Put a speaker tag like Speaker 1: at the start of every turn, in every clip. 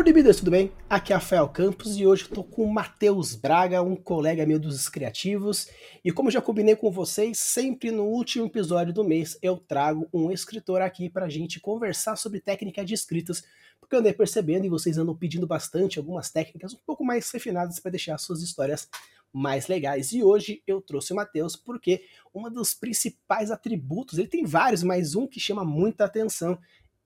Speaker 1: Alô, Libidas, tudo bem? Aqui é Rafael Campos e hoje estou com o Matheus Braga, um colega meu dos criativos. E como já combinei com vocês, sempre no último episódio do mês eu trago um escritor aqui para a gente conversar sobre técnica de escritas, porque eu andei percebendo e vocês andam pedindo bastante algumas técnicas um pouco mais refinadas para deixar suas histórias mais legais. E hoje eu trouxe o Matheus porque um dos principais atributos, ele tem vários, mas um que chama muita atenção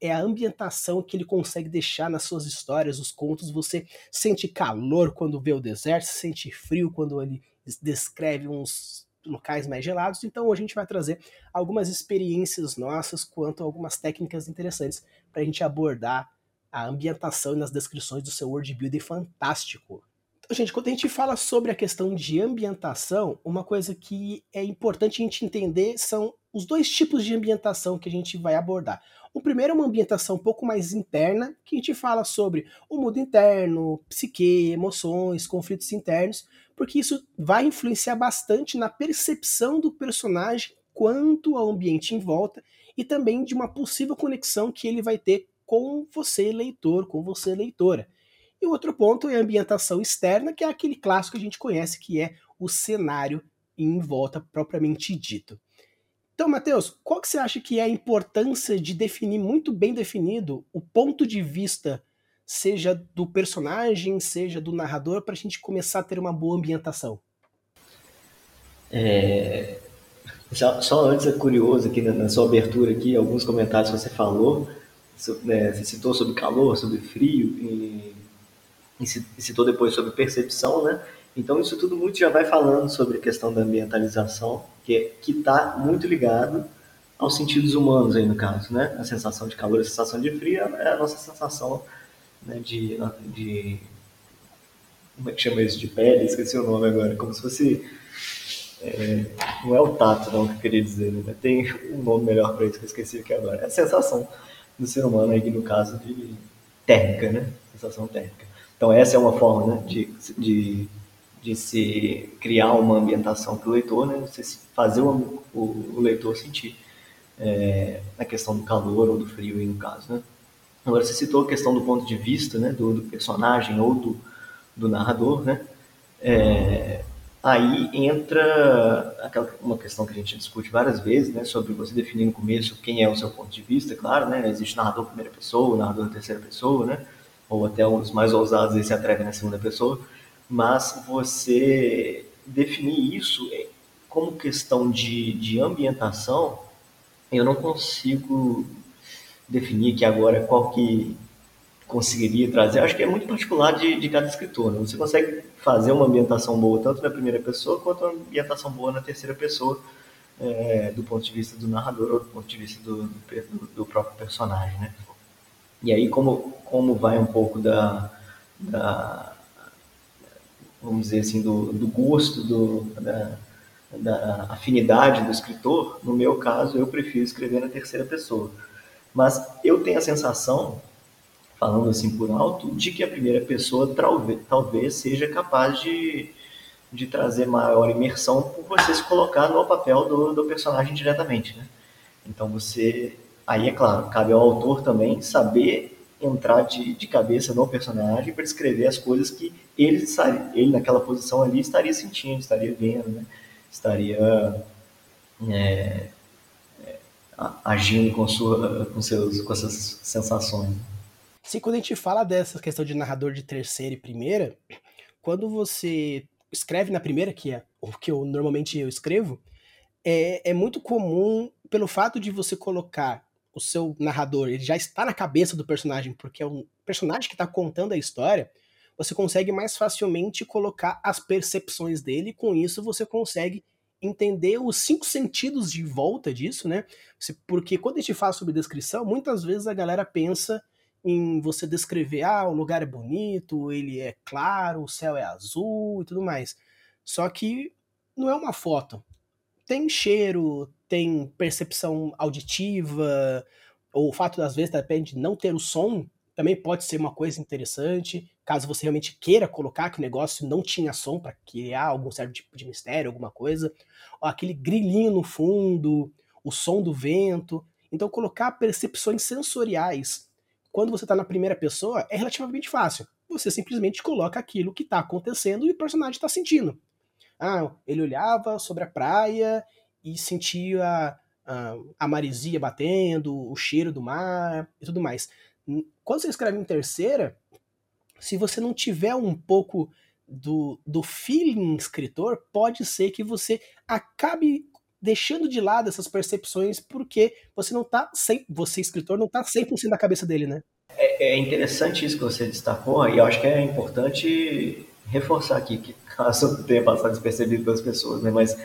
Speaker 1: é a ambientação que ele consegue deixar nas suas histórias, os contos. Você sente calor quando vê o deserto, sente frio quando ele descreve uns locais mais gelados. Então a gente vai trazer algumas experiências nossas quanto a algumas técnicas interessantes para a gente abordar a ambientação e nas descrições do seu world building fantástico. Então, gente, quando a gente fala sobre a questão de ambientação, uma coisa que é importante a gente entender são os dois tipos de ambientação que a gente vai abordar. O primeiro é uma ambientação um pouco mais interna, que a gente fala sobre o mundo interno, psique, emoções, conflitos internos, porque isso vai influenciar bastante na percepção do personagem quanto ao ambiente em volta e também de uma possível conexão que ele vai ter com você, leitor, com você, leitora. E o outro ponto é a ambientação externa, que é aquele clássico que a gente conhece, que é o cenário em volta propriamente dito. Então, Matheus, qual que você acha que é a importância de definir muito bem definido o ponto de vista, seja do personagem, seja do narrador, para a gente começar a ter uma boa ambientação?
Speaker 2: É... Só, só, antes é curioso aqui na, na, sua abertura aqui, alguns comentários que você falou, né, você citou sobre calor, sobre frio e, e citou depois sobre percepção, né? Então isso tudo muito já vai falando sobre a questão da ambientalização, que é, está muito ligado aos sentidos humanos aí no caso, né? A sensação de calor, a sensação de frio é a nossa sensação né, de, de como é que chama isso de pele? Esqueci o nome agora, como se fosse é, não é o tato não que eu queria dizer, né? Tem um nome melhor para isso que eu esqueci aqui agora. É a sensação do ser humano aí no caso de térmica, né? Sensação térmica. Então essa é uma forma né, de, de de se criar uma ambientação para o leitor, né? Você fazer o, o, o leitor sentir é, a questão do calor ou do frio, aí, no caso, né? Agora, você citou a questão do ponto de vista, né? Do, do personagem ou do, do narrador, né? É, aí entra aquela, uma questão que a gente discute várias vezes, né? Sobre você definir no começo quem é o seu ponto de vista, claro, né? Existe narrador primeira pessoa, narrador terceira pessoa, né? Ou até os mais ousados aí se atrevem na segunda pessoa mas você definir isso como questão de, de ambientação, eu não consigo definir que agora qual que conseguiria trazer. Acho que é muito particular de, de cada escritor. Né? Você consegue fazer uma ambientação boa tanto na primeira pessoa quanto uma ambientação boa na terceira pessoa, é, do ponto de vista do narrador ou do ponto de vista do, do, do próprio personagem. Né? E aí, como, como vai um pouco da, da vamos dizer assim, do, do gosto, do, da, da afinidade do escritor, no meu caso, eu prefiro escrever na terceira pessoa. Mas eu tenho a sensação, falando assim por alto, de que a primeira pessoa talvez, talvez seja capaz de, de trazer maior imersão por você se colocar no papel do, do personagem diretamente. Né? Então você. Aí, é claro, cabe ao autor também saber entrar de, de cabeça no personagem para escrever as coisas que ele, ele naquela posição ali estaria sentindo, estaria vendo, né? estaria é, é, agindo com, sua, com, seus, com essas sensações.
Speaker 1: Sim, quando a gente fala dessa questão de narrador de terceira e primeira, quando você escreve na primeira, que é o que eu normalmente eu escrevo, é, é muito comum pelo fato de você colocar o seu narrador ele já está na cabeça do personagem, porque é um personagem que está contando a história, você consegue mais facilmente colocar as percepções dele, com isso você consegue entender os cinco sentidos de volta disso, né? Porque quando a gente fala sobre descrição, muitas vezes a galera pensa em você descrever, ah, o lugar é bonito, ele é claro, o céu é azul e tudo mais. Só que não é uma foto. Tem cheiro, tem percepção auditiva, ou o fato das vezes depende de não ter o som, também pode ser uma coisa interessante, caso você realmente queira colocar que o negócio não tinha som para criar algum certo tipo de mistério, alguma coisa, ou aquele grilinho no fundo, o som do vento. Então colocar percepções sensoriais quando você está na primeira pessoa, é relativamente fácil. Você simplesmente coloca aquilo que está acontecendo e o personagem está sentindo. Ah, ele olhava sobre a praia e sentia a, a marisia batendo, o cheiro do mar e tudo mais. Quando você escreve em terceira, se você não tiver um pouco do, do feeling escritor, pode ser que você acabe deixando de lado essas percepções porque você não tá sem, você escritor não tá 100% na cabeça dele, né?
Speaker 2: É, é, interessante isso que você destacou e eu acho que é importante reforçar aqui que caso tenha passado despercebido pelas pessoas, né? Mas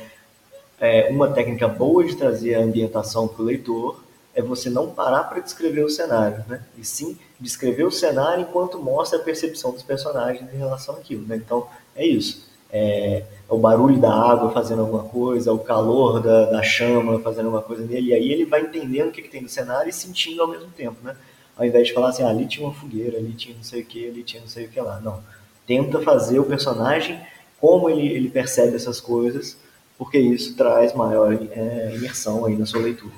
Speaker 2: é, uma técnica boa de trazer a ambientação para o leitor é você não parar para descrever o cenário, né? E sim descrever o cenário enquanto mostra a percepção dos personagens em relação àquilo, né? Então, é isso. É, é o barulho da água fazendo alguma coisa, o calor da, da chama fazendo alguma coisa nele, e aí ele vai entendendo o que, que tem no cenário e sentindo ao mesmo tempo, né? Ao invés de falar assim, ah, ali tinha uma fogueira, ali tinha não sei o que, ali tinha não sei o que lá. Não. Tenta fazer o personagem como ele, ele percebe essas coisas, porque isso traz maior é, imersão aí na sua leitura.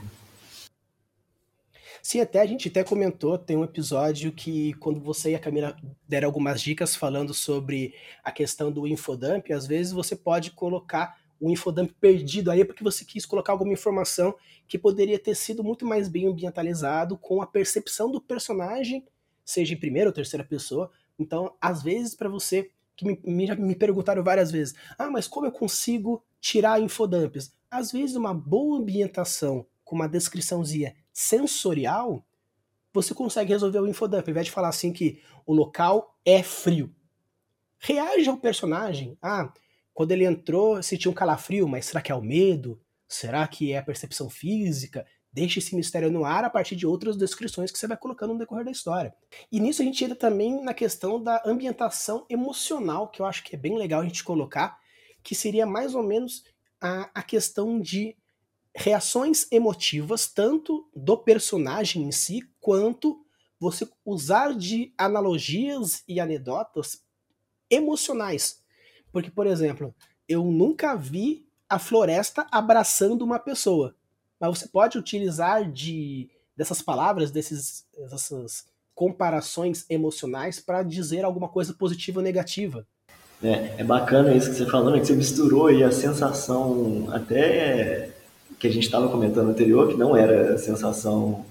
Speaker 1: Sim, até a gente até comentou, tem um episódio que quando você e a Camila deram algumas dicas falando sobre a questão do infodump, às vezes você pode colocar o infodump perdido aí porque você quis colocar alguma informação que poderia ter sido muito mais bem ambientalizado com a percepção do personagem, seja em primeira ou terceira pessoa. Então, às vezes, para você, que me, me, me perguntaram várias vezes, ah, mas como eu consigo tirar infodumps? Às vezes, uma boa ambientação com uma descriçãozinha sensorial, você consegue resolver o infodump. Ao invés de falar assim que o local é frio. Reage ao personagem. Ah, quando ele entrou, sentiu um calafrio, mas será que é o medo? Será que é a percepção física? Deixe esse mistério no ar a partir de outras descrições que você vai colocando no decorrer da história. E nisso a gente entra também na questão da ambientação emocional, que eu acho que é bem legal a gente colocar, que seria mais ou menos a, a questão de reações emotivas, tanto do personagem em si, quanto você usar de analogias e anedotas emocionais. Porque, por exemplo, eu nunca vi a floresta abraçando uma pessoa. Mas você pode utilizar de dessas palavras, desses, dessas comparações emocionais para dizer alguma coisa positiva ou negativa.
Speaker 2: É, é bacana isso que você falou, né? que você misturou aí a sensação até que a gente estava comentando anterior, que não era sensação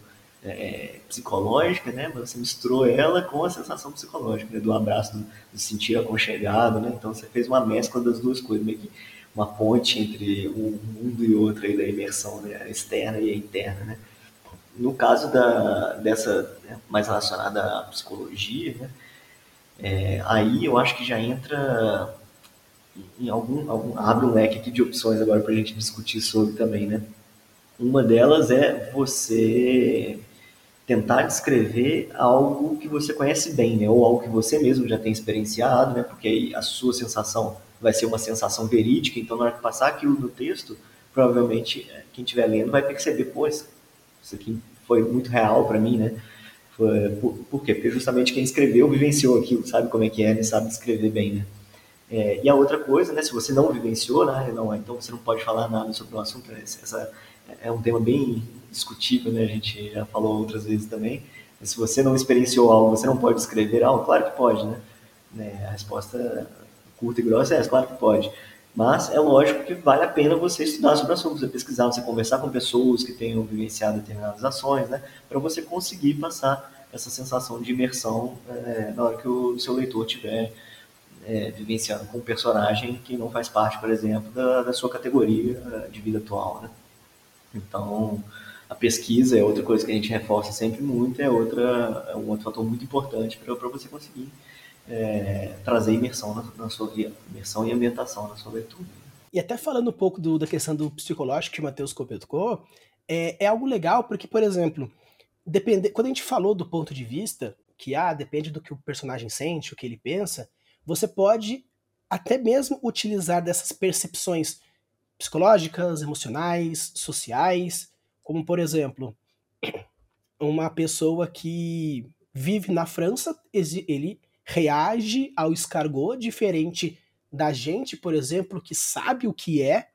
Speaker 2: é, psicológica, né? Mas você misturou ela com a sensação psicológica, né? do abraço, do, do sentir aconchegado, né? Então você fez uma mescla das duas coisas, meio que uma ponte entre um mundo e outro aí da imersão né? externa e interna, né? No caso da, dessa, né? mais relacionada à psicologia, né? É, aí eu acho que já entra em algum, algum abre um leque aqui de opções agora para a gente discutir sobre também, né? Uma delas é você tentar descrever algo que você conhece bem, né? Ou algo que você mesmo já tem experienciado, né? Porque aí a sua sensação vai ser uma sensação verídica, então na hora que passar aquilo no texto, provavelmente é, quem estiver lendo vai perceber, pô, isso aqui foi muito real para mim, né? Por, por, quê? Porque justamente quem escreveu vivenciou aquilo, sabe como é que é, né? sabe escrever bem, né? É, e a outra coisa, né, se você não vivenciou, né, não, então você não pode falar nada sobre o assunto. Né, essa é um tema bem discutível, né, a gente já falou outras vezes também. Mas se você não experienciou algo, você não pode escrever algo? Claro que pode, né? né a resposta curta e grossa é claro que pode. Mas é lógico que vale a pena você estudar sobre o assunto, você pesquisar, você conversar com pessoas que tenham vivenciado determinadas ações, né? Para você conseguir passar essa sensação de imersão é, na hora que o seu leitor tiver é, vivenciando com um personagem que não faz parte, por exemplo, da, da sua categoria é, de vida atual, né? Então, a pesquisa é outra coisa que a gente reforça sempre muito, é, outra, é um outro fator muito importante para você conseguir é, trazer imersão na, na, sua imersão e ambientação na sua leitura.
Speaker 1: E até falando um pouco do, da questão do psicológico que o Matheus comentou, é, é algo legal porque, por exemplo, depende, quando a gente falou do ponto de vista, que ah, depende do que o personagem sente, o que ele pensa, você pode até mesmo utilizar dessas percepções psicológicas, emocionais, sociais, como por exemplo, uma pessoa que vive na França, ele reage ao escargot diferente da gente, por exemplo, que sabe o que é,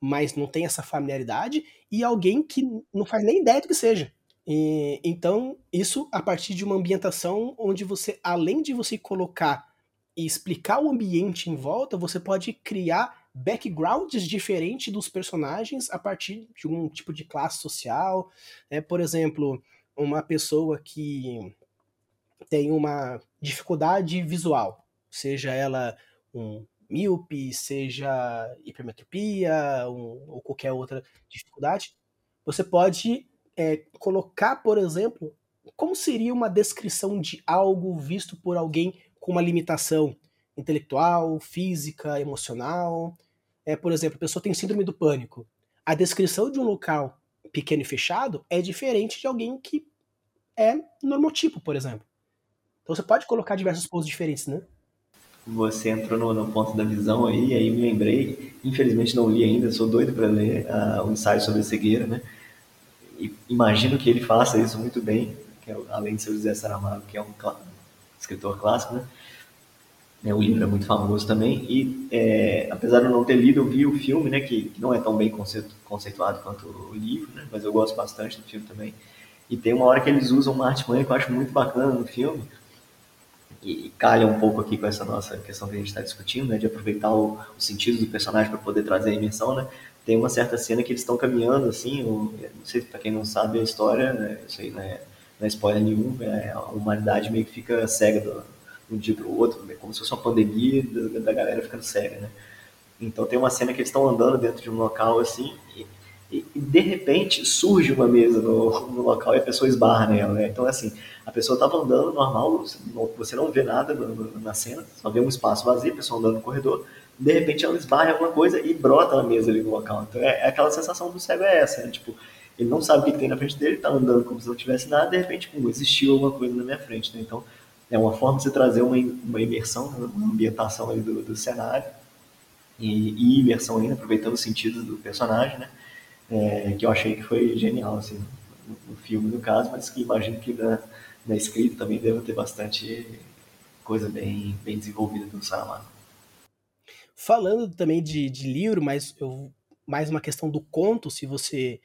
Speaker 1: mas não tem essa familiaridade, e alguém que não faz nem ideia do que seja. E, então, isso a partir de uma ambientação onde você, além de você colocar e explicar o ambiente em volta, você pode criar backgrounds diferentes dos personagens a partir de um tipo de classe social. Né? Por exemplo, uma pessoa que tem uma dificuldade visual, seja ela um míope, seja hipermetropia um, ou qualquer outra dificuldade, você pode é, colocar, por exemplo, como seria uma descrição de algo visto por alguém com uma limitação intelectual, física, emocional. É, por exemplo, a pessoa tem síndrome do pânico. A descrição de um local pequeno e fechado é diferente de alguém que é normotipo, por exemplo. Então você pode colocar diversos pontos diferentes, né?
Speaker 2: Você entrou no, no ponto da visão aí, aí me lembrei. Infelizmente não li ainda, sou doido para ler uh, um ensaio sobre a cegueira, né? E imagino que ele faça isso muito bem, é, além de ser o José Saramago, que é um escritor clássico, né? É, o livro é muito famoso também e é, apesar de eu não ter lido, eu vi o filme, né, que, que não é tão bem conceituado quanto o livro, né, mas eu gosto bastante do filme também. E tem uma hora que eles usam uma artimanha que eu acho muito bacana no filme, e calha um pouco aqui com essa nossa questão que a gente está discutindo, né, de aproveitar o, o sentido do personagem para poder trazer a imersão, né. Tem uma certa cena que eles estão caminhando assim, não sei para quem não sabe a história, né, isso aí não é, não é spoiler nenhum, é, a humanidade meio que fica cega do, de um dia para o outro, né, como se fosse uma pandemia da, da galera ficando cega, né. Então tem uma cena que eles estão andando dentro de um local assim e, e de repente surge uma mesa no, no, local e a pessoa esbarra nela, né? Então assim, a pessoa estava andando normal, você não vê nada na cena, só vê um espaço vazio, a pessoa andando no corredor, de repente ela esbarra em alguma coisa e brota na mesa ali no local. Então é, é aquela sensação do cego é essa, né? Tipo, ele não sabe o que, tem na frente dele, está andando como se não tivesse nada, de repente, pum, existiu alguma coisa na minha frente, né? Então é uma forma de você trazer uma, uma imersão, uma ambientação ali do, do cenário e, e imersão ainda, aproveitando os sentidos do personagem, né? É, que eu achei que foi genial, assim, no, filme, no caso, mas que imagino que na, na escrita também deva ter bastante coisa bem, bem desenvolvida do Saramago.
Speaker 1: Falando também de, de livro, mas eu, mais uma questão do conto, se você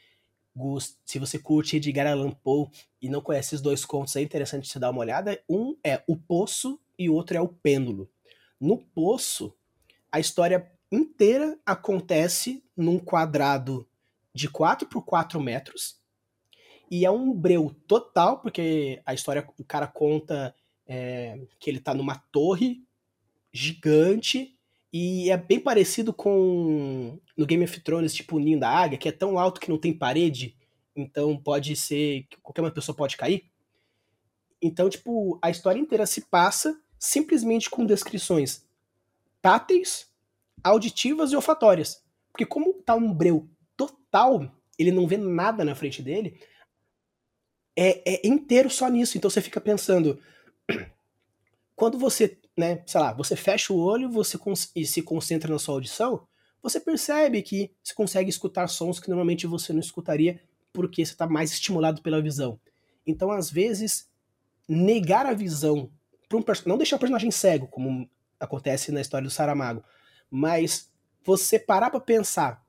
Speaker 1: se você curte Edgar Allan Poe e não conhece esses dois contos, é interessante você dar uma olhada. Um é O Poço e o outro é O Pêndulo. No Poço, a história inteira acontece num quadrado de 4 por 4 metros e é um breu total, porque a história, o cara conta é, que ele tá numa torre gigante e é bem parecido com no Game of Thrones, tipo o Ninho da Águia, que é tão alto que não tem parede, então pode ser que qualquer uma pessoa pode cair. Então, tipo, a história inteira se passa simplesmente com descrições táteis, auditivas e olfatórias. Porque como tá um breu total, ele não vê nada na frente dele, é, é inteiro só nisso. Então você fica pensando, quando você né, sei lá, você fecha o olho você e se concentra na sua audição, você percebe que você consegue escutar sons que normalmente você não escutaria porque você está mais estimulado pela visão. Então, às vezes, negar a visão para um não deixar o personagem cego, como acontece na história do Saramago, mas você parar para pensar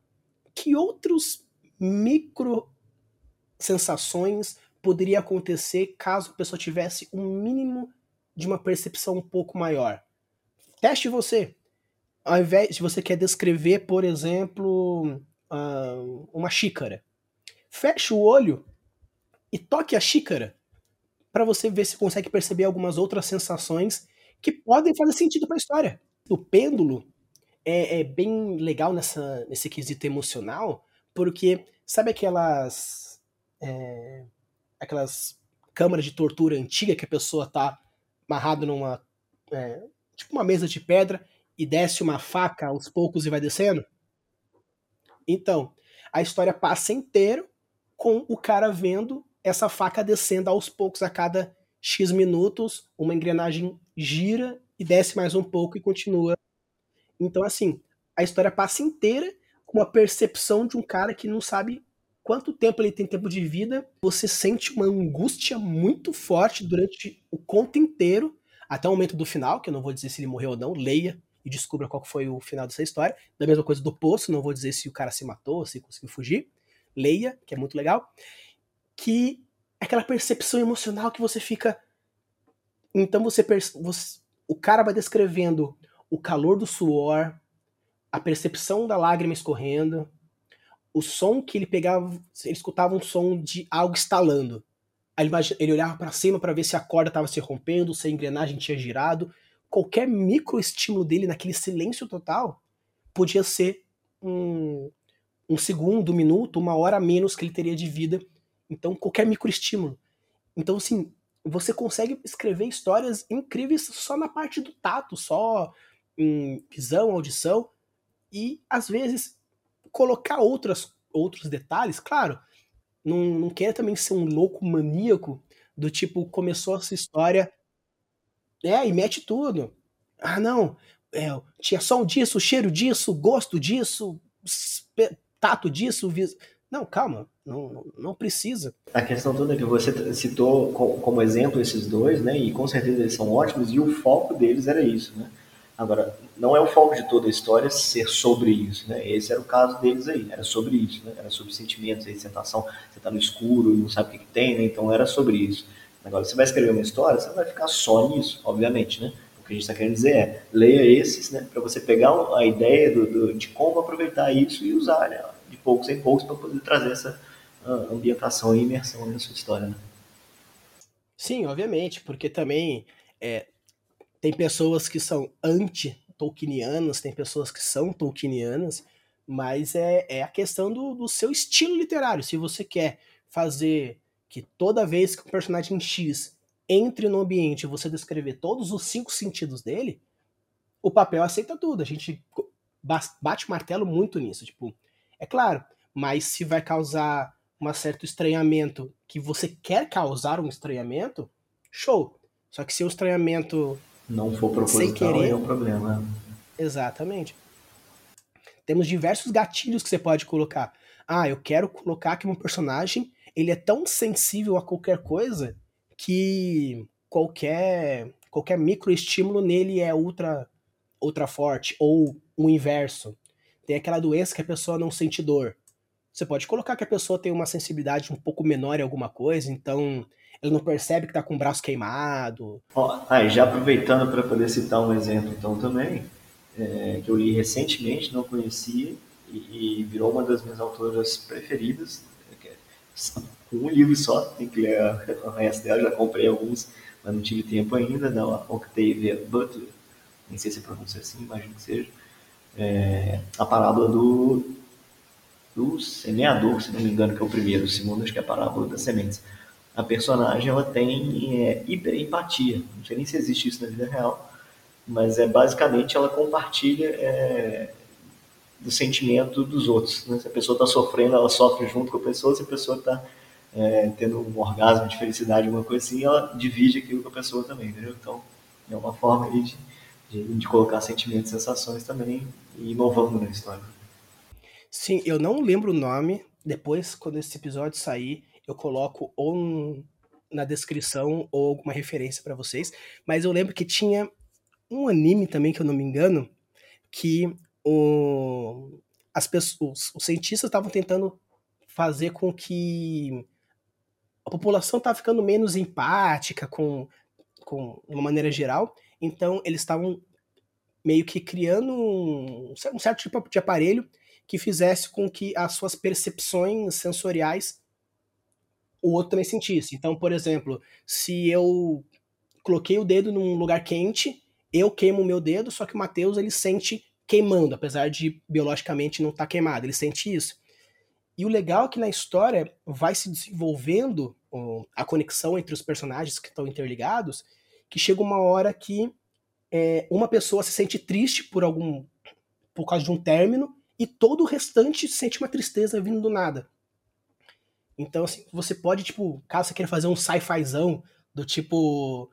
Speaker 1: que outros micro sensações poderia acontecer caso a pessoa tivesse um mínimo de uma percepção um pouco maior. Teste você. Ao invés de você quer descrever, por exemplo, uh, uma xícara, feche o olho e toque a xícara para você ver se consegue perceber algumas outras sensações que podem fazer sentido para a história. O pêndulo é, é, bem legal nessa, nesse quesito emocional, porque sabe aquelas é, aquelas câmaras de tortura antiga que a pessoa tá amarrado numa. É, tipo uma mesa de pedra e desce uma faca aos poucos e vai descendo? Então, a história passa inteiro com o cara vendo essa faca descendo aos poucos a cada X minutos, uma engrenagem gira e desce mais um pouco e continua. Então, assim, a história passa inteira com a percepção de um cara que não sabe quanto tempo ele tem tempo de vida, você sente uma angústia muito forte durante o conto inteiro, até o momento do final, que eu não vou dizer se ele morreu ou não, leia e descubra qual foi o final dessa história. Da mesma coisa do poço, não vou dizer se o cara se matou, se conseguiu fugir. Leia, que é muito legal. Que aquela percepção emocional que você fica. Então você, você o cara vai descrevendo o calor do suor, a percepção da lágrima escorrendo, o som que ele pegava, ele escutava um som de algo estalando. Aí ele, olhava para cima para ver se a corda estava se rompendo, se a engrenagem tinha girado. Qualquer micro estímulo dele naquele silêncio total podia ser um, um segundo, um minuto, uma hora a menos que ele teria de vida. Então, qualquer microestímulo. Então, assim, você consegue escrever histórias incríveis só na parte do tato, só em visão, audição, e às vezes colocar outras, outros detalhes, claro, não, não quer também ser um louco maníaco do tipo, começou essa história, é, e mete tudo. Ah, não, é, tinha som disso, cheiro disso, gosto disso, tato disso, vis... Não, calma, não, não precisa.
Speaker 2: A questão toda é que você citou como exemplo esses dois, né? E com certeza eles são ótimos, e o foco deles era isso, né? Agora, não é o foco de toda a história ser sobre isso, né? Esse era o caso deles aí, era sobre isso, né? Era sobre sentimentos, aí, sensação, você tá no escuro não sabe o que, que tem, né? Então era sobre isso. Agora, você vai escrever uma história, você vai ficar só nisso, obviamente, né? O que a gente está querendo dizer é, leia esses, né? Para você pegar a ideia do, do, de como aproveitar isso e usar, né? De poucos em poucos para poder trazer essa uh, ambientação e imersão na sua história, né?
Speaker 1: Sim, obviamente, porque também é, tem pessoas que são anti-Tolkienianas, tem pessoas que são Tolkienianas, mas é, é a questão do, do seu estilo literário. Se você quer fazer que toda vez que o personagem X entre no ambiente você descrever todos os cinco sentidos dele, o papel aceita tudo. A gente bate martelo muito nisso. Tipo, é claro, mas se vai causar um certo estranhamento que você quer causar um estranhamento, show. Só que se o estranhamento
Speaker 2: não for proposital, querer, é um problema.
Speaker 1: Exatamente. Temos diversos gatilhos que você pode colocar. Ah, eu quero colocar que um personagem ele é tão sensível a qualquer coisa que qualquer qualquer microestímulo nele é ultra ultra forte ou o inverso. Tem aquela doença que a pessoa não sente dor. Você pode colocar que a pessoa tem uma sensibilidade um pouco menor em alguma coisa, então ele não percebe que está com o braço queimado.
Speaker 2: Oh, ah, já aproveitando para poder citar um exemplo então também, é, que eu li recentemente, não conhecia, e, e, virou uma das minhas autoras preferidas. É um livro só, tem que ler o resto dela, já comprei alguns, mas não tive tempo ainda, da Octavia Butler, nem sei se pronuncia assim, imagino que seja. É, a parábola do, do semeador, se não me engano, que é o primeiro, o segundo acho que é a parábola das sementes a personagem ela tem é, hiperempatia. Não sei nem se existe isso na vida real, mas é basicamente ela compartilha é, do sentimento dos outros. Né? Se a pessoa está sofrendo, ela sofre junto com a pessoa. Se a pessoa está é, tendo um orgasmo de felicidade, alguma coisa assim, ela divide aquilo com a pessoa também, entendeu? Então é uma forma de, de, de colocar sentimentos, sensações também e inovando na história.
Speaker 1: Sim, eu não lembro o nome. Depois, quando esse episódio sair, eu coloco ou um, na descrição ou alguma referência para vocês. Mas eu lembro que tinha um anime também, que eu não me engano, que o, as pessoas, os cientistas estavam tentando fazer com que a população estava ficando menos empática com, com de uma maneira geral. Então eles estavam meio que criando um, um certo tipo de aparelho que fizesse com que as suas percepções sensoriais o outro também sentisse. Então, por exemplo, se eu coloquei o dedo num lugar quente, eu queimo o meu dedo, só que o Matheus ele sente queimando, apesar de biologicamente não estar tá queimado, ele sente isso. E o legal é que na história vai se desenvolvendo a conexão entre os personagens que estão interligados, que chega uma hora que é, uma pessoa se sente triste por algum por causa de um término e todo o restante sente uma tristeza vindo do nada. Então, assim, você pode, tipo, caso você queira fazer um sci-fizão, do tipo,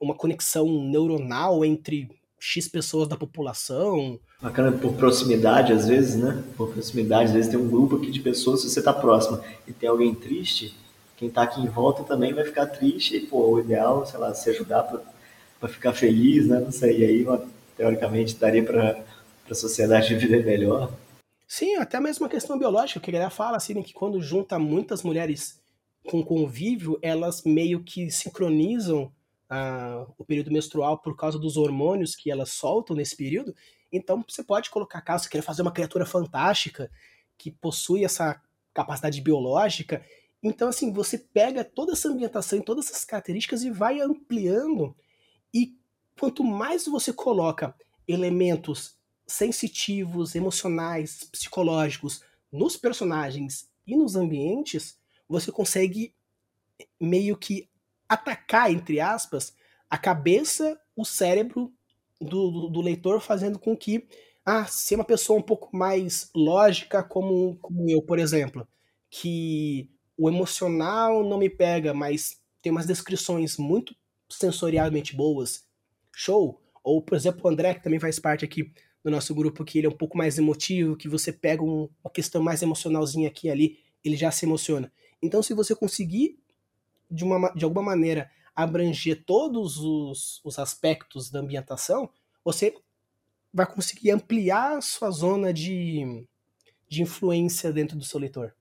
Speaker 1: uma conexão neuronal entre X pessoas da população.
Speaker 2: Bacana por proximidade, às vezes, né? Por proximidade, às vezes tem um grupo aqui de pessoas, se você tá próximo e tem alguém triste, quem tá aqui em volta também vai ficar triste, e, pô, o ideal, sei lá, se ajudar para ficar feliz, né? Não sei, e aí, teoricamente, daria para a sociedade viver melhor.
Speaker 1: Sim, até mesmo a questão biológica, que a galera fala assim, né, que quando junta muitas mulheres com convívio, elas meio que sincronizam ah, o período menstrual por causa dos hormônios que elas soltam nesse período. Então você pode colocar, caso você queira fazer uma criatura fantástica que possui essa capacidade biológica, então assim, você pega toda essa ambientação e todas essas características e vai ampliando e quanto mais você coloca elementos sensitivos, emocionais, psicológicos nos personagens e nos ambientes, você consegue meio que atacar, entre aspas, a cabeça, o cérebro do, do, do leitor, fazendo com que, ah, se uma pessoa um pouco mais lógica, como, como eu, por exemplo, que o emocional não me pega, mas tem umas descrições muito sensorialmente boas, show. Ou, por exemplo, o André, que também faz parte aqui do nosso grupo, que ele é um pouco mais emotivo, que você pega um, uma questão mais emocionalzinha aqui e ali, ele já se emociona. Então, se você conseguir, de, uma, de alguma maneira, abranger todos os, os aspectos da ambientação, você vai conseguir ampliar a sua zona de, de influência dentro do seu leitor.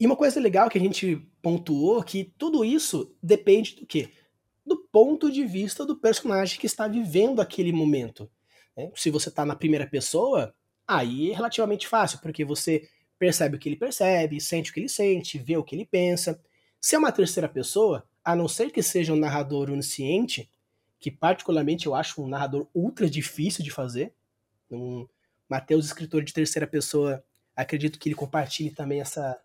Speaker 1: E uma coisa legal que a gente pontuou que tudo isso depende do quê? Do ponto de vista do personagem que está vivendo aquele momento. Né? Se você está na primeira pessoa, aí é relativamente fácil, porque você percebe o que ele percebe, sente o que ele sente, vê o que ele pensa. Se é uma terceira pessoa, a não ser que seja um narrador onisciente, que particularmente eu acho um narrador ultra difícil de fazer, um Mateus, escritor de terceira pessoa, acredito que ele compartilhe também essa,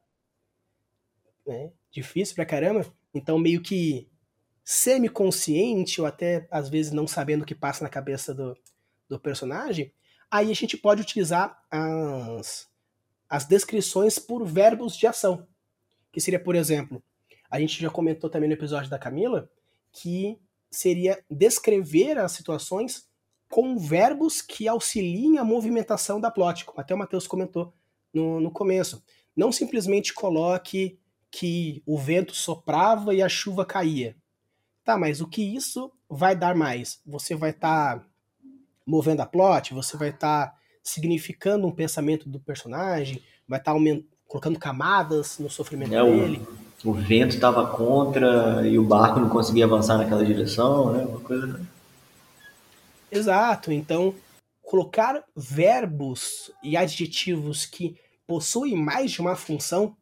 Speaker 1: né? Difícil pra caramba. Então, meio que semi-consciente, ou até às vezes não sabendo o que passa na cabeça do, do personagem, aí a gente pode utilizar as, as descrições por verbos de ação. Que seria, por exemplo, a gente já comentou também no episódio da Camila, que seria descrever as situações com verbos que auxiliem a movimentação da plot, como até o Matheus comentou no, no começo. Não simplesmente coloque que o vento soprava e a chuva caía. Tá, mas o que isso vai dar mais? Você vai estar tá movendo a plot, você vai estar tá significando um pensamento do personagem, vai estar tá colocando camadas no sofrimento é, dele.
Speaker 2: O, o vento estava contra e o barco não conseguia avançar naquela direção, né? Uma coisa.
Speaker 1: Exato. Então, colocar verbos e adjetivos que possuem mais de uma função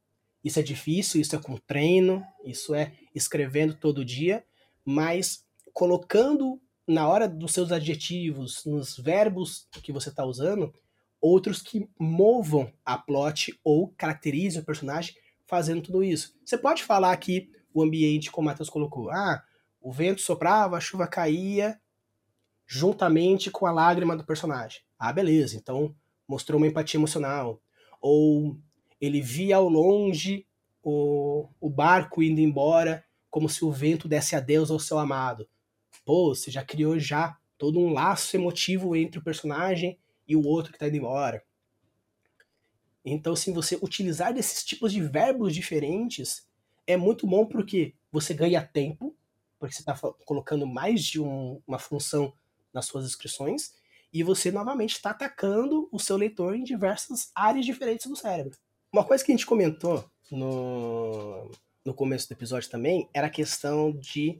Speaker 1: isso é difícil, isso é com treino, isso é escrevendo todo dia, mas colocando na hora dos seus adjetivos, nos verbos que você está usando, outros que movam a plot ou caracterizem o personagem fazendo tudo isso. Você pode falar aqui o ambiente, como o Matheus colocou. Ah, o vento soprava, a chuva caía, juntamente com a lágrima do personagem. Ah, beleza, então mostrou uma empatia emocional. Ou ele via ao longe o, o barco indo embora, como se o vento desse adeus ao seu amado. Pô, você já criou já todo um laço emotivo entre o personagem e o outro que está indo embora. Então, se você utilizar desses tipos de verbos diferentes, é muito bom porque você ganha tempo, porque você está colocando mais de um, uma função nas suas inscrições, e você novamente está atacando o seu leitor em diversas áreas diferentes do cérebro. Uma coisa que a gente comentou no, no começo do episódio também era a questão de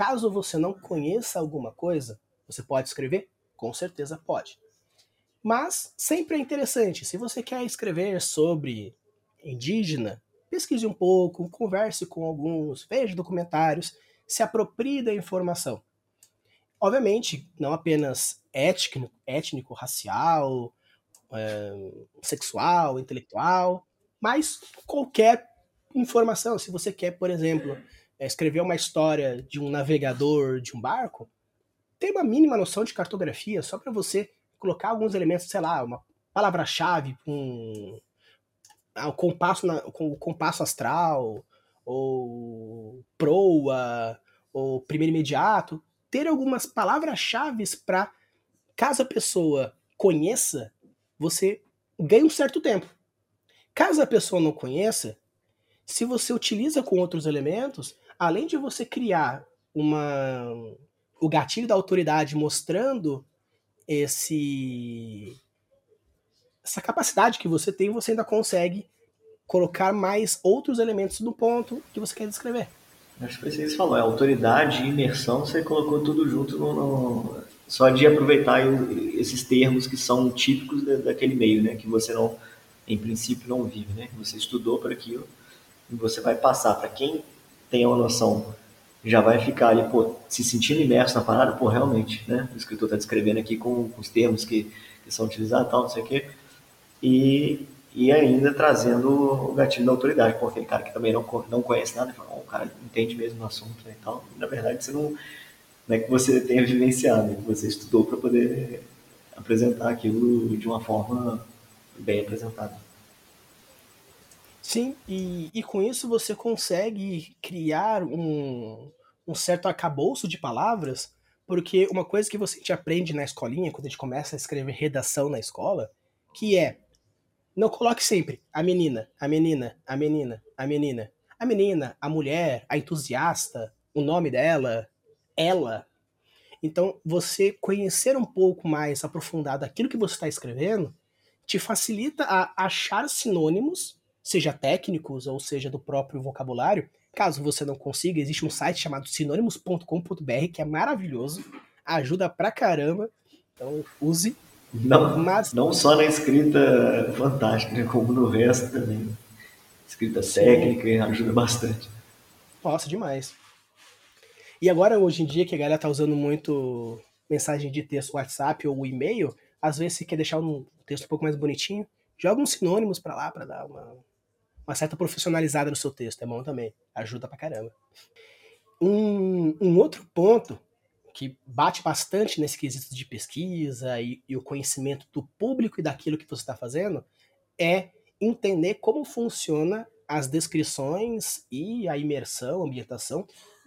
Speaker 1: caso você não conheça alguma coisa, você pode escrever? Com certeza pode. Mas sempre é interessante, se você quer escrever sobre indígena, pesquise um pouco, converse com alguns, veja documentários, se aproprie da informação. Obviamente, não apenas étnico, étnico racial, é, sexual, intelectual, mas qualquer informação, se você quer, por exemplo, é, escrever uma história de um navegador de um barco, tem uma mínima noção de cartografia só para você colocar alguns elementos, sei lá, uma palavra-chave com ah, o compasso, na, o compasso astral, ou proa, ou primeiro imediato, ter algumas palavras-chave para caso a pessoa conheça, você ganha um certo tempo. Caso a pessoa não conheça, se você utiliza com outros elementos, além de você criar uma o gatilho da autoridade mostrando esse essa capacidade que você tem, você ainda consegue colocar mais outros elementos no ponto que você quer descrever.
Speaker 2: Acho que foi isso que você falou, é autoridade e imersão, você colocou tudo junto no, no, só de aproveitar esses termos que são típicos daquele meio, né, que você não, em princípio, não vive, né, você estudou para aquilo e você vai passar para quem tem uma noção, já vai ficar ali, pô, se sentindo imerso na parada, pô, realmente, né, o escritor está descrevendo aqui com, com os termos que, que são utilizados, tal, não sei o quê, e e ainda trazendo o gatilho da autoridade, com aquele cara que também não, não conhece nada, fala, oh, o cara entende mesmo o assunto né, e tal. Na verdade, você não, não é que você tenha vivenciado, é que você estudou para poder apresentar aquilo de uma forma bem apresentada.
Speaker 1: Sim, e, e com isso você consegue criar um, um certo arcabouço de palavras, porque uma coisa que você te aprende na escolinha, quando a gente começa a escrever redação na escola, que é não coloque sempre a menina, a menina, a menina, a menina. A menina, a mulher, a entusiasta, o nome dela, ela. Então, você conhecer um pouco mais aprofundado aquilo que você está escrevendo te facilita a achar sinônimos, seja técnicos ou seja do próprio vocabulário. Caso você não consiga, existe um site chamado sinônimos.com.br que é maravilhoso, ajuda pra caramba. Então, use
Speaker 2: não, Mas... não só na escrita fantástica, né, como no resto também. Escrita técnica ajuda bastante.
Speaker 1: Nossa, demais. E agora, hoje em dia, que a galera tá usando muito mensagem de texto WhatsApp ou e-mail, às vezes você quer deixar um texto um pouco mais bonitinho, joga uns sinônimos para lá para dar uma, uma certa profissionalizada no seu texto. É bom também. Ajuda pra caramba. Um, um outro ponto que bate bastante nesse quesito de pesquisa e, e o conhecimento do público e daquilo que você está fazendo, é entender como funciona as descrições e a imersão, a ambientação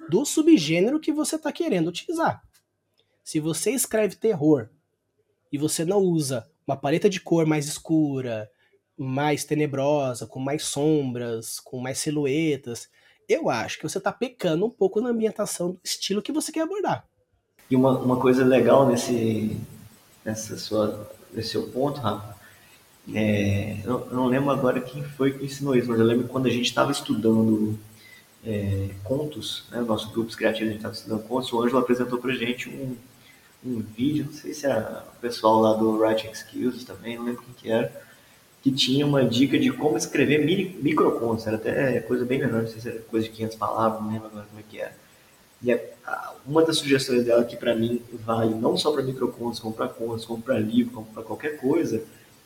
Speaker 1: do subgênero que você está querendo utilizar. Se você escreve terror e você não usa uma paleta de cor mais escura, mais tenebrosa, com mais sombras, com mais silhuetas, eu acho que você está pecando um pouco na ambientação do estilo que você quer abordar.
Speaker 2: E uma, uma coisa legal nesse, nessa sua, nesse seu ponto, Rafa, é, eu, não lembro agora quem foi que ensinou isso, mas eu lembro quando a gente estava estudando é, contos, né, nosso grupo criativo, a gente estava estudando contos, o Ângelo apresentou para gente um, um vídeo, não sei se era o pessoal lá do Writing Skills também, não lembro quem que era, que tinha uma dica de como escrever microcontos, era até coisa bem menor, não sei se era coisa de 500 palavras, não lembro agora como é que era. E a, uma das sugestões dela que para mim vale não só para microcontos, como para contos, como para livro, como para qualquer coisa,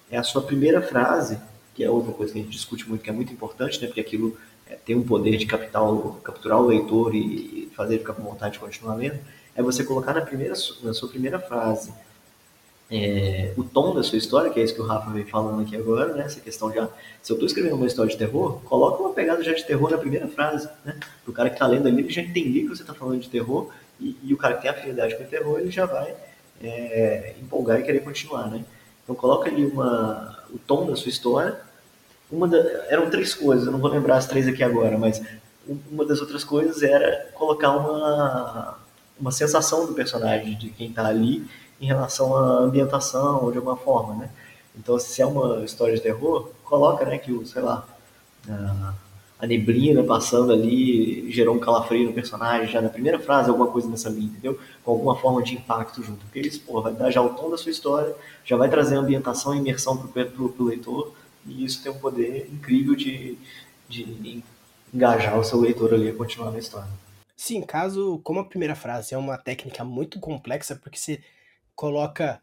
Speaker 2: é a sua primeira frase, que é outra coisa que a gente discute muito, que é muito importante, né? Porque aquilo é, tem um poder de capital, capturar o leitor e, e fazer ele ficar com vontade de continuar lendo. É você colocar na primeira, na sua primeira frase é, o tom da sua história, que é isso que o Rafa veio falando aqui agora, né? Essa questão já. Se eu estou escrevendo uma história de terror, coloca uma pegada já de terror na primeira frase, né? O cara que está lendo ali, ele já entender que você está falando de terror, e, e, o cara que tem afinidade com o terror, ele já vai é, empolgar e querer continuar, né? Então coloca ali uma, o tom da sua história. Uma da, eram três coisas, eu não vou lembrar as três aqui agora, mas uma das outras coisas era colocar uma, uma sensação do personagem, de quem está ali, em relação à ambientação ou de alguma forma, né? Então, se é uma história de terror, coloca, né, que o, sei lá, a neblina passando ali gerou um calafrio no personagem já na primeira frase, alguma coisa nessa linha, entendeu? Com alguma forma de impacto junto. Porque isso, pô, vai dar já o tom da sua história, já vai trazer ambientação e imersão pro, pro, pro leitor, e isso tem um poder incrível de, de engajar o seu leitor ali a continuar na história.
Speaker 1: Sim, caso, como a primeira frase é uma técnica muito complexa, porque você coloca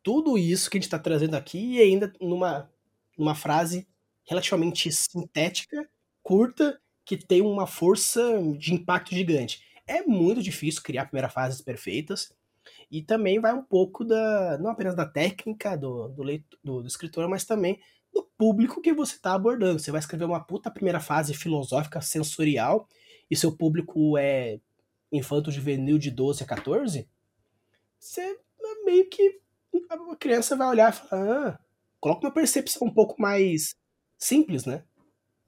Speaker 1: tudo isso que a gente está trazendo aqui e ainda numa, numa frase relativamente sintética, curta, que tem uma força de impacto gigante. É muito difícil criar primeiras frases perfeitas e também vai um pouco da não apenas da técnica do, do, leitor, do, do escritor, mas também do público que você está abordando. Você vai escrever uma puta primeira fase filosófica, sensorial, e seu público é infanto juvenil de 12 a 14, você meio que a criança vai olhar e falar, ah, coloca uma percepção um pouco mais simples, né?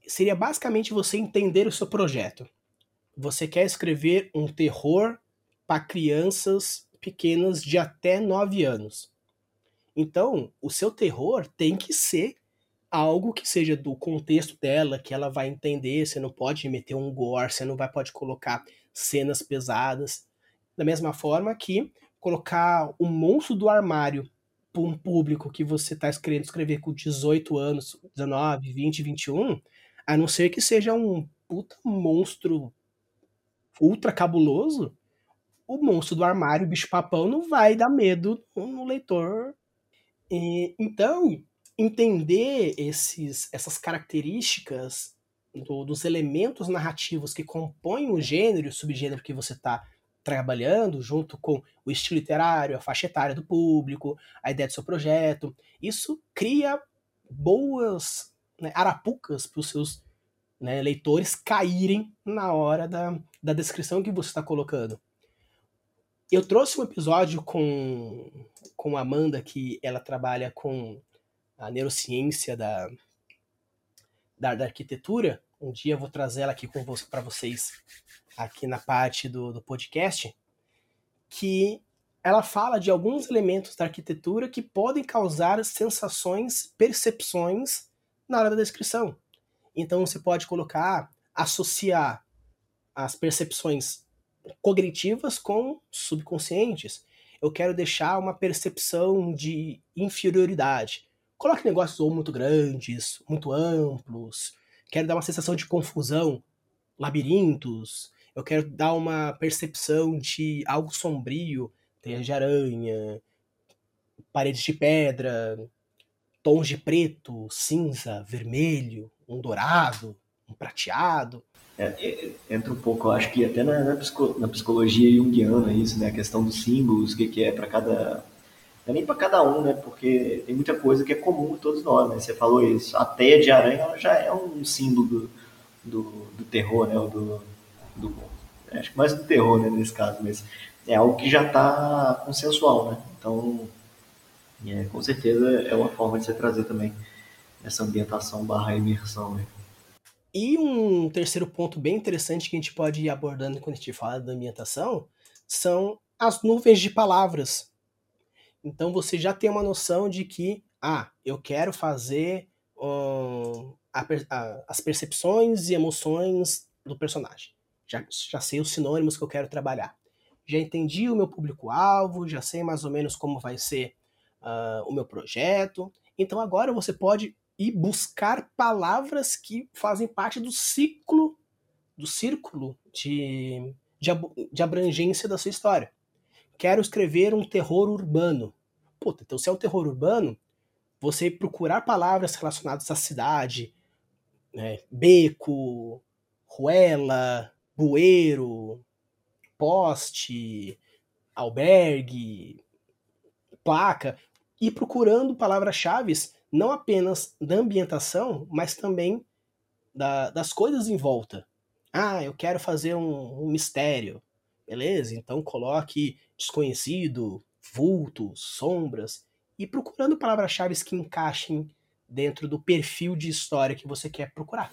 Speaker 1: Seria basicamente você entender o seu projeto. Você quer escrever um terror para crianças pequenas de até 9 anos. Então, o seu terror tem que ser algo que seja do contexto dela, que ela vai entender. Você não pode meter um gore, você não vai pode colocar cenas pesadas. Da mesma forma que colocar o monstro do armário para um público que você está querendo escrever com 18 anos, 19, 20, 21, a não ser que seja um puta monstro ultra cabuloso, o monstro do armário, o bicho-papão, não vai dar medo no leitor. E, então, entender esses, essas características do, dos elementos narrativos que compõem o gênero e o subgênero que você está trabalhando, junto com o estilo literário, a faixa etária do público, a ideia do seu projeto, isso cria boas né, arapucas para os seus né, leitores caírem na hora da, da descrição que você está colocando. Eu trouxe um episódio com, com a Amanda, que ela trabalha com a neurociência da, da, da arquitetura. Um dia eu vou trazer ela aqui para vocês, aqui na parte do, do podcast, que ela fala de alguns elementos da arquitetura que podem causar sensações, percepções na hora da descrição. Então você pode colocar, associar as percepções cognitivas com subconscientes. Eu quero deixar uma percepção de inferioridade. Coloque negócios ou muito grandes, muito amplos. Quero dar uma sensação de confusão, labirintos. Eu quero dar uma percepção de algo sombrio, teia de aranha, paredes de pedra, tons de preto, cinza, vermelho, um dourado, um prateado.
Speaker 2: É, é, entra um pouco, eu acho que até na, na, psicologia junguiana isso, né? A questão dos símbolos, o que, que é para cada. Não é nem para cada um, né? Porque tem muita coisa que é comum a todos nós, né? Você falou isso. A teia de aranha já é um símbolo do, do, do terror, né? Do, do, acho que mais do terror, né? Nesse caso, mas é algo que já está consensual, né? Então, é, com certeza é uma forma de você trazer também essa ambientação barra imersão. Né?
Speaker 1: E um terceiro ponto bem interessante que a gente pode ir abordando quando a gente fala da ambientação são as nuvens de palavras. Então você já tem uma noção de que, ah, eu quero fazer um, a, a, as percepções e emoções do personagem. Já, já sei os sinônimos que eu quero trabalhar. Já entendi o meu público-alvo, já sei mais ou menos como vai ser uh, o meu projeto. Então agora você pode ir buscar palavras que fazem parte do ciclo, do círculo de, de, de abrangência da sua história. Quero escrever um terror urbano. Puta, então se é um terror urbano, você procurar palavras relacionadas à cidade, né, beco, ruela, bueiro, poste, albergue, placa, e procurando palavras-chave não apenas da ambientação, mas também da, das coisas em volta. Ah, eu quero fazer um, um mistério. Beleza, então coloque desconhecido, vultos, sombras, e procurando palavras-chave que encaixem dentro do perfil de história que você quer procurar.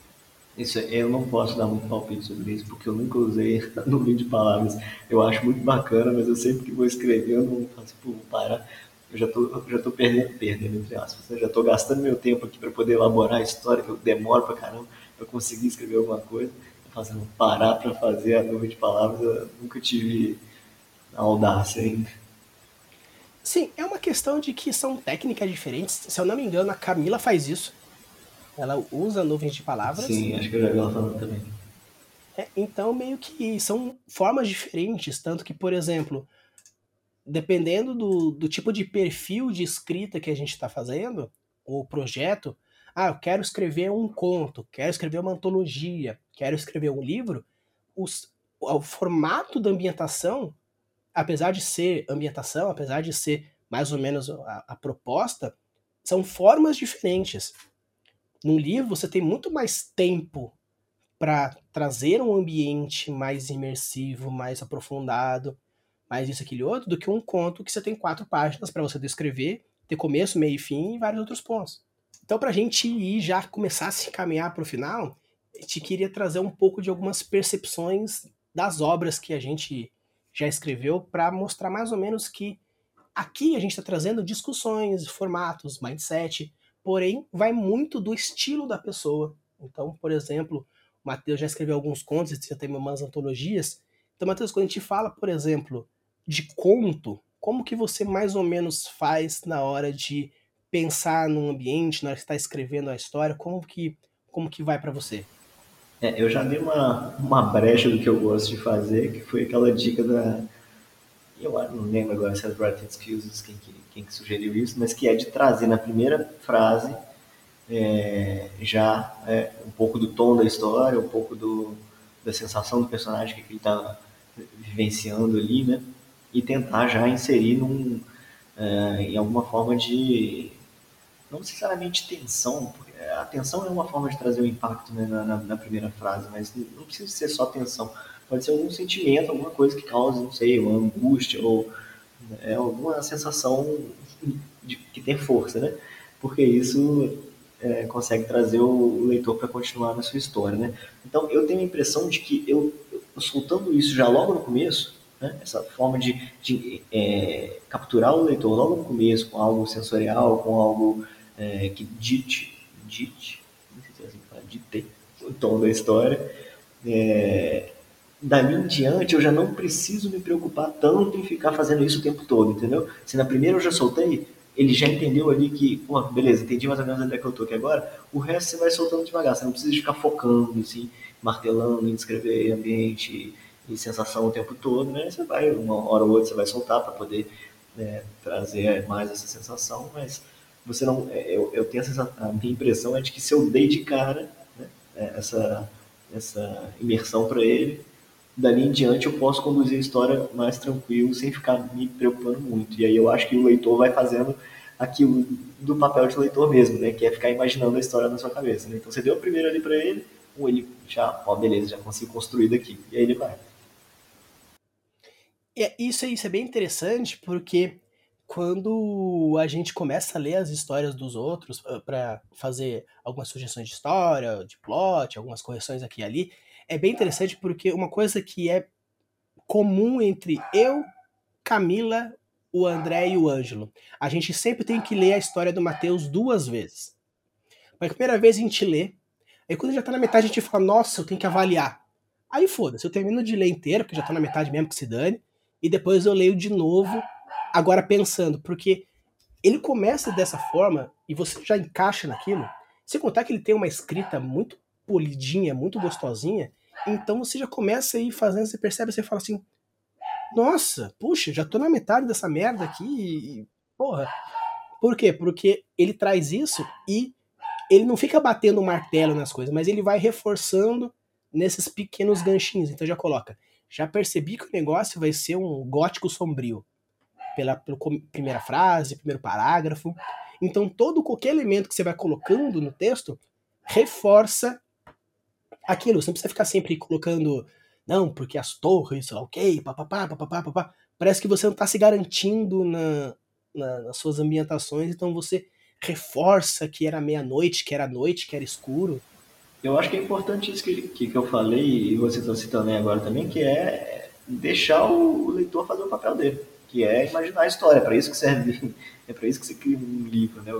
Speaker 2: Isso, eu não posso dar muito palpite sobre isso, porque eu nunca usei no vídeo de palavras. Eu acho muito bacana, mas eu sempre que vou escrever, eu não faço, tipo, parar eu já tô, já tô perdendo, perdendo, entre aspas, né? já tô gastando meu tempo aqui para poder elaborar a história, que eu demoro para caramba para conseguir escrever alguma coisa, fazendo parar para fazer a nuvem de palavras, eu nunca tive a audácia ainda.
Speaker 1: Sim, é uma questão de que são técnicas diferentes. Se eu não me engano, a Camila faz isso. Ela usa nuvens de palavras.
Speaker 2: Sim, acho que eu já vi ela falando também.
Speaker 1: É, então, meio que são formas diferentes. Tanto que, por exemplo, dependendo do, do tipo de perfil de escrita que a gente está fazendo, ou projeto, ah, eu quero escrever um conto, quero escrever uma antologia, quero escrever um livro, os, o formato da ambientação, apesar de ser ambientação, apesar de ser mais ou menos a, a proposta, são formas diferentes. No livro você tem muito mais tempo para trazer um ambiente mais imersivo, mais aprofundado, mais isso, aquele outro, do que um conto que você tem quatro páginas para você descrever, ter começo, meio e fim e vários outros pontos. Então, para a gente ir já começar a se encaminhar para o final, gente queria trazer um pouco de algumas percepções das obras que a gente já escreveu para mostrar mais ou menos que aqui a gente está trazendo discussões, formatos, mindset, porém vai muito do estilo da pessoa. Então, por exemplo, o Matheus já escreveu alguns contos, já tem umas antologias. Então, Matheus, quando a gente fala, por exemplo, de conto, como que você mais ou menos faz na hora de pensar num ambiente, na hora que está escrevendo a história, como que, como que vai para você?
Speaker 2: É, eu já dei uma, uma brecha do que eu gosto de fazer, que foi aquela dica da, eu não lembro agora se é Writing Skills quem que, quem que sugeriu isso, mas que é de trazer na primeira frase é, já é, um pouco do tom da história, um pouco do, da sensação do personagem que ele está vivenciando ali, né? E tentar já inserir num, é, em alguma forma de, não necessariamente tensão, porque a tensão é uma forma de trazer o um impacto né, na, na primeira frase, mas não precisa ser só tensão Pode ser algum sentimento, alguma coisa que cause, não sei, uma angústia ou é, alguma sensação de, que tem força, né? Porque isso é, consegue trazer o leitor para continuar na sua história, né? Então, eu tenho a impressão de que eu, eu soltando isso já logo no começo, né? essa forma de, de é, capturar o leitor logo no começo com algo sensorial, com algo é, que dite, dite, não sei se é assim dite o tom da história, é, dali em diante eu já não preciso me preocupar tanto em ficar fazendo isso o tempo todo, entendeu? Se na primeira eu já soltei, ele já entendeu ali que, pô, beleza, entendi mais ou menos onde é que eu tô aqui agora, o resto você vai soltando devagar, você não precisa ficar focando, assim, martelando em descrever ambiente e sensação o tempo todo, né? Você vai, uma hora ou outra você vai soltar para poder né, trazer mais essa sensação, mas você não, é, eu, eu tenho essa, a minha impressão é de que se eu dei de cara né, essa, essa imersão para ele, dali em diante eu posso conduzir a história mais tranquilo, sem ficar me preocupando muito. E aí eu acho que o leitor vai fazendo aquilo do papel de leitor mesmo, né? Que é ficar imaginando a história na sua cabeça. Né? Então você deu o primeiro ali para ele, ou ele já, ó, beleza, já consigo construir daqui. E aí ele vai.
Speaker 1: É, isso, é, isso é bem interessante porque quando a gente começa a ler as histórias dos outros ah, para fazer algumas sugestões de história, de plot, algumas correções aqui e ali, é bem interessante porque uma coisa que é comum entre eu, Camila, o André e o Ângelo, a gente sempre tem que ler a história do Mateus duas vezes. A primeira vez a gente lê, aí quando já tá na metade a gente fala, nossa, eu tenho que avaliar. Aí foda-se, eu termino de ler inteiro, porque já tá na metade mesmo que se dane, e depois eu leio de novo, agora pensando, porque ele começa dessa forma e você já encaixa naquilo. Se contar que ele tem uma escrita muito polidinha, muito gostosinha, então você já começa aí fazendo, você percebe, você fala assim, nossa, puxa, já tô na metade dessa merda aqui e, porra. Por quê? Porque ele traz isso e ele não fica batendo o martelo nas coisas, mas ele vai reforçando nesses pequenos ganchinhos. Então já coloca, já percebi que o negócio vai ser um gótico sombrio. Pela, pela primeira frase, primeiro parágrafo. Então todo qualquer elemento que você vai colocando no texto reforça aquilo, você não precisa ficar sempre colocando, não, porque as torres, ok, papapá, papapá, papapá. Parece que você não está se garantindo na, na, nas suas ambientações, então você reforça que era meia-noite, que era noite, que era escuro.
Speaker 2: Eu acho que é importante isso que, que, que eu falei, e você está citando agora também, que é deixar o leitor fazer o papel dele que é imaginar a história. É para isso que serve, é para isso que você cria um livro, né?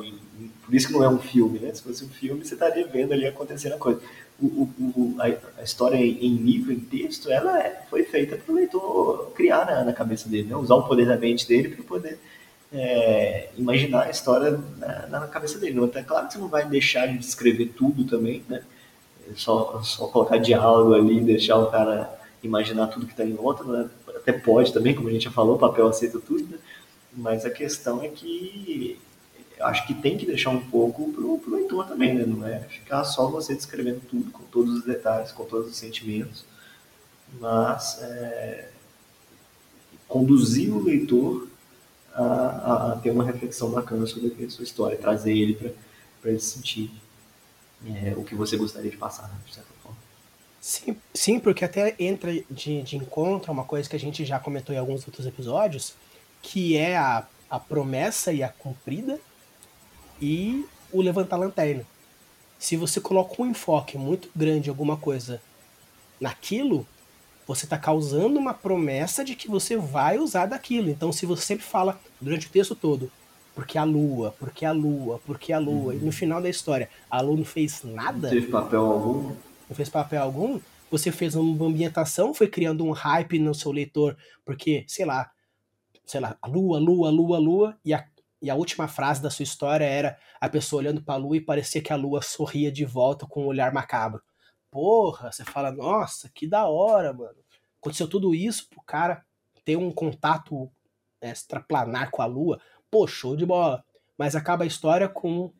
Speaker 2: Por isso que não é um filme, né? Se fosse um filme, você estaria vendo ali acontecendo a coisa. O, o, a, a, história em livro, em texto, ela é, foi feita para o leitor criar na, na, cabeça dele, né? usar o poder da mente dele para poder é, imaginar a história na, na, cabeça dele. Então, é claro que você não vai deixar de descrever tudo também, né? É só, só colocar diálogo ali, deixar o cara imaginar tudo que está em volta, né? Até pode também, como a gente já falou, o papel aceita tudo, né? mas a questão é que acho que tem que deixar um pouco pro, pro leitor também, né? Não é ficar só você descrevendo tudo, com todos os detalhes, com todos os sentimentos, mas é, conduzir o leitor a, a, a, ter uma reflexão bacana sobre a sua história, trazer ele para ele sentir é, o que você gostaria de passar, né, de certa forma.
Speaker 1: Sim, sim, porque até entra de, de encontro uma coisa que a gente já comentou em alguns outros episódios, que é a, a promessa e a cumprida e o levantar a lanterna. Se você coloca um enfoque muito grande em alguma coisa naquilo, você está causando uma promessa de que você vai usar daquilo. Então, se você sempre fala durante o texto todo, porque a lua, porque a lua, porque a lua. Uhum. E no final da história, a lua não fez nada. Não
Speaker 2: fez papel algum.
Speaker 1: Não fez papel algum. Você fez uma ambientação, foi criando um hype no seu leitor, porque, sei lá, sei lá, lua, lua, lua, lua, e a, e a última frase da sua história era a pessoa olhando para a lua e parecia que a lua sorria de volta com um olhar macabro. Porra, você fala, nossa, que da hora, mano. Aconteceu tudo isso pro cara ter um contato extraplanar com a lua. Pô, show de bola. Mas acaba a história com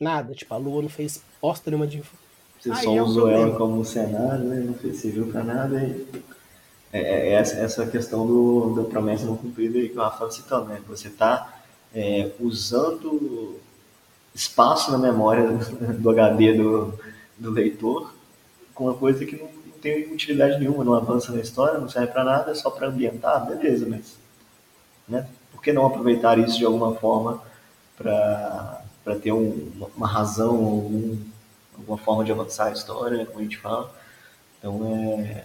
Speaker 1: nada. Tipo, a lua não fez bosta nenhuma de.
Speaker 2: Você Aí só é usou ela como cenário, né? Não serviu pra nada. E... É, é, essa, essa questão do, da promessa não cumprida que o Rafael citou, né? Você está é, usando espaço na memória do HD do, do leitor com uma coisa que não, não tem utilidade nenhuma, não avança na história, não serve para nada, é só para ambientar, beleza, mas né? por que não aproveitar isso de alguma forma para ter um, uma razão, algum, alguma forma de avançar a história, como a gente fala? Então, é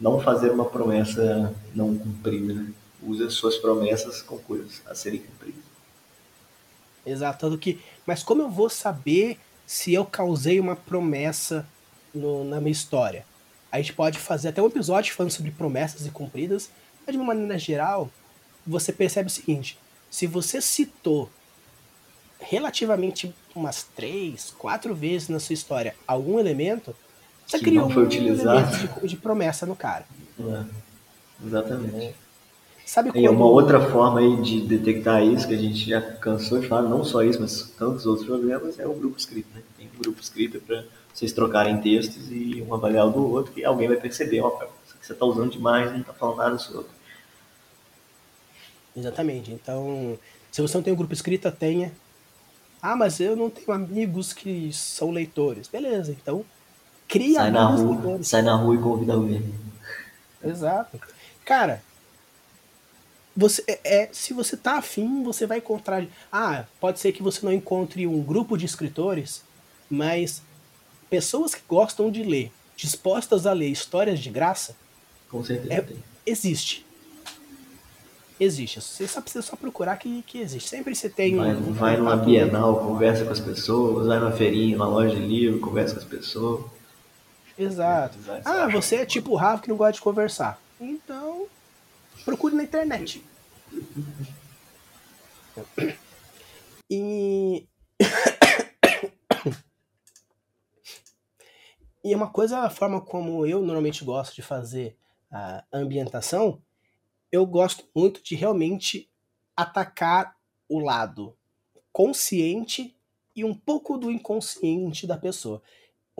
Speaker 2: não fazer uma promessa não cumprida. Né? Use as suas promessas com coisas a serem cumpridas.
Speaker 1: Exato, tanto que. Mas como eu vou saber se eu causei uma promessa no, na minha história? A gente pode fazer até um episódio falando sobre promessas e cumpridas, mas de uma maneira geral, você percebe o seguinte: se você citou relativamente umas três, quatro vezes na sua história algum elemento, você que criou não foi um utilizado. De, de, promessa no cara.
Speaker 2: É, exatamente. Sabe Tem uma outra forma aí de detectar isso, que a gente já cansou de falar, não só isso, mas tantos outros problemas, é o grupo escrito. Né? Tem um grupo escrito para vocês trocarem textos e um avaliar o do outro, que alguém vai perceber, ó, você está usando demais, não está falando nada sobre.
Speaker 1: Exatamente. Então, se você não tem um grupo escrito, tenha. Ah, mas eu não tenho amigos que são leitores. Beleza, então Cria
Speaker 2: sai na rua, sai na rua e convida alguém.
Speaker 1: Exato. Cara, você é, é, se você tá afim, você vai encontrar. Ah, pode ser que você não encontre um grupo de escritores, mas pessoas que gostam de ler, dispostas a ler histórias de graça,
Speaker 2: com certeza
Speaker 1: é, existe. Existe. Você só precisa só procurar que, que existe. Sempre você tem
Speaker 2: vai,
Speaker 1: um.
Speaker 2: Vai numa Bienal, conversa com as pessoas, vai numa feirinha, numa loja de livro, conversa com as pessoas.
Speaker 1: Exato. Ah, você é tipo o Rafa que não gosta de conversar. Então, procure na internet. E. e uma coisa, a forma como eu normalmente gosto de fazer a ambientação, eu gosto muito de realmente atacar o lado consciente e um pouco do inconsciente da pessoa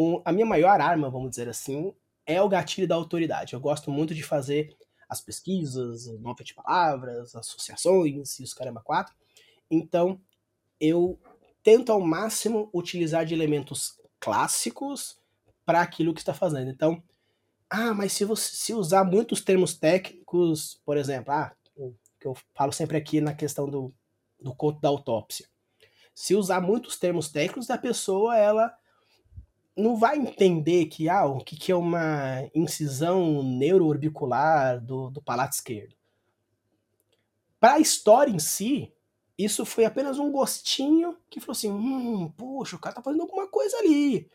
Speaker 1: um, a minha maior arma, vamos dizer assim, é o gatilho da autoridade. Eu gosto muito de fazer as pesquisas, nota de palavras, associações e os caramba quatro. Então, eu tento ao máximo utilizar de elementos clássicos para aquilo que está fazendo. Então, ah, mas se você se usar muitos termos técnicos, por exemplo, ah, que eu falo sempre aqui na questão do, do conto da autópsia. Se usar muitos termos técnicos, a pessoa ela não vai entender que ah, o que, que é uma incisão neuroorbicular do, do palato esquerdo. Para a história em si, isso foi apenas um gostinho que falou assim: hum, puxa, o cara tá fazendo alguma coisa ali.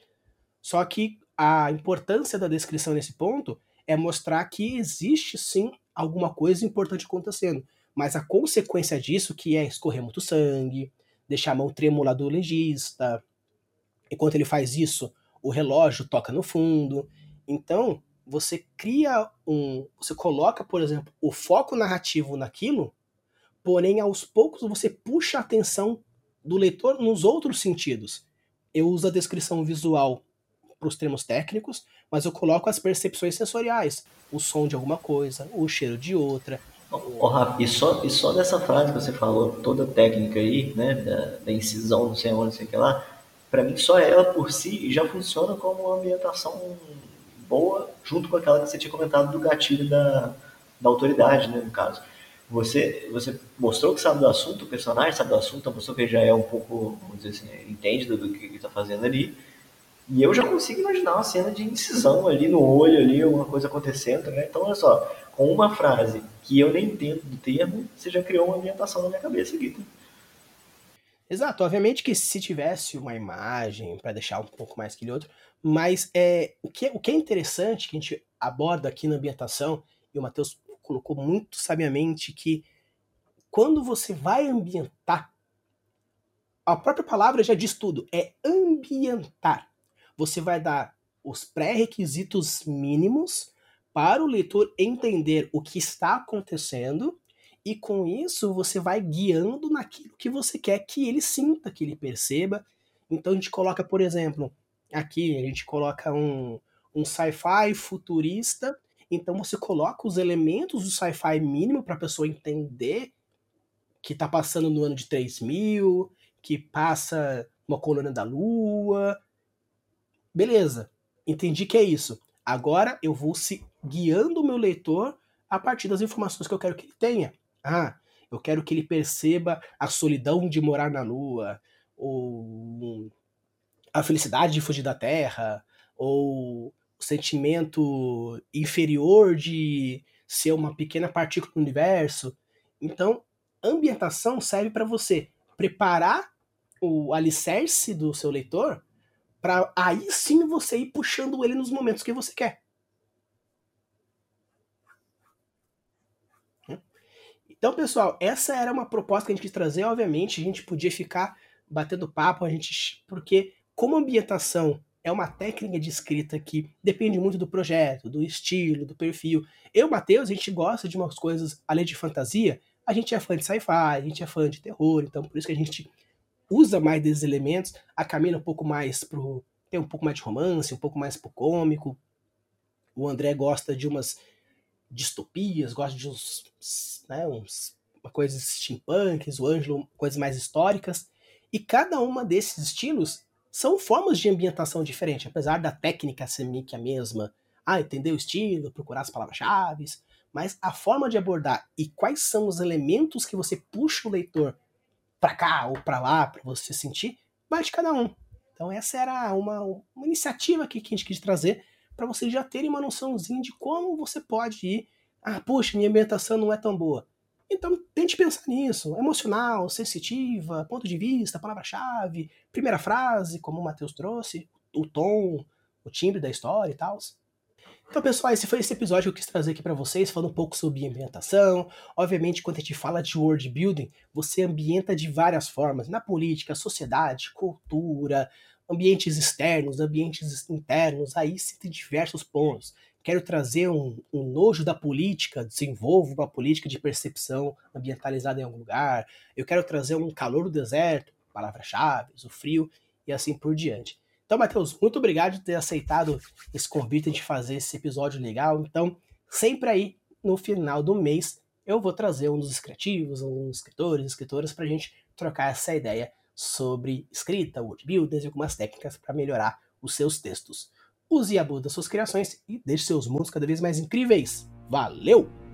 Speaker 1: Só que a importância da descrição nesse ponto é mostrar que existe sim alguma coisa importante acontecendo. Mas a consequência disso, que é escorrer muito sangue, deixar a mão trêmula do legista, enquanto ele faz isso, o relógio toca no fundo. Então, você cria um. Você coloca, por exemplo, o foco narrativo naquilo, porém, aos poucos você puxa a atenção do leitor nos outros sentidos. Eu uso a descrição visual para os termos técnicos, mas eu coloco as percepções sensoriais. O som de alguma coisa, o cheiro de outra.
Speaker 2: Oh, Rafa, e só, e só dessa frase que você falou, toda a técnica aí, né, da, da incisão, não sei onde, não sei o que lá, para mim só ela por si já funciona como uma ambientação boa, junto com aquela que você tinha comentado do gatilho da, da autoridade, né, no caso. Você, você mostrou que sabe do assunto, o personagem sabe do assunto, mostrou que já é um pouco, vamos dizer assim, entende do, do que está fazendo ali. E eu já consigo imaginar uma cena de incisão ali no olho, ali, alguma coisa acontecendo, né? Então, olha só, com uma frase que eu nem entendo do termo, você já criou uma ambientação na minha cabeça aqui. Tá?
Speaker 1: Exato, obviamente que se tivesse uma imagem para deixar um pouco mais que outro, mas é, o, que, o que é interessante que a gente aborda aqui na ambientação, e o Matheus colocou muito sabiamente que quando você vai ambientar, a própria palavra já diz tudo, é ambientar. Você vai dar os pré-requisitos mínimos para o leitor entender o que está acontecendo e com isso você vai guiando naquilo que você quer que ele sinta, que ele perceba. Então a gente coloca, por exemplo, aqui a gente coloca um, um sci-fi futurista. Então você coloca os elementos do sci-fi mínimo para a pessoa entender que está passando no ano de 3000, que passa uma colônia da Lua. Beleza, entendi que é isso. Agora eu vou se guiando o meu leitor a partir das informações que eu quero que ele tenha. Ah, eu quero que ele perceba a solidão de morar na Lua, ou a felicidade de fugir da Terra, ou o sentimento inferior de ser uma pequena partícula do universo. Então, ambientação serve para você preparar o alicerce do seu leitor para aí sim você ir puxando ele nos momentos que você quer. Então, pessoal, essa era uma proposta que a gente quis trazer. Obviamente, a gente podia ficar batendo papo, a gente, porque como ambientação é uma técnica de escrita que depende muito do projeto, do estilo, do perfil. Eu, Matheus, a gente gosta de umas coisas além de fantasia. A gente é fã de sci-fi, a gente é fã de terror, então por isso que a gente usa mais desses elementos. A Camila um pouco mais pro tem um pouco mais de romance, um pouco mais pro cômico. O André gosta de umas distopias, gosta de uns, né, uns coisas steampunks, o Ângelo coisas mais históricas. E cada uma desses estilos são formas de ambientação diferente, apesar da técnica ser meio que a mesma. Ah, entender o estilo, procurar as palavras-chave, mas a forma de abordar e quais são os elementos que você puxa o leitor para cá ou para lá para você sentir, vai de cada um. Então essa era uma, uma iniciativa aqui que a gente quis trazer para vocês já terem uma noçãozinha de como você pode ir. Ah, puxa, minha ambientação não é tão boa. Então tente pensar nisso. Emocional, sensitiva, ponto de vista, palavra-chave, primeira frase, como o Matheus trouxe, o tom, o timbre da história e tal. Então, pessoal, esse foi esse episódio que eu quis trazer aqui para vocês, falando um pouco sobre ambientação. Obviamente, quando a gente fala de world building, você ambienta de várias formas, na política, sociedade, cultura, ambientes externos, ambientes internos, aí se tem diversos pontos. Quero trazer um, um, nojo da política, desenvolvo uma política de percepção ambientalizada em algum lugar. Eu quero trazer um calor do deserto, palavras-chave, o frio e assim por diante. Então, Matheus, muito obrigado por ter aceitado esse convite de fazer esse episódio legal. Então, sempre aí no final do mês eu vou trazer um dos criativos, um dos escritores, escritoras, para a gente trocar essa ideia sobre escrita, word builders e algumas técnicas para melhorar os seus textos. Use e abude das suas criações e deixe seus mundos cada vez mais incríveis. Valeu!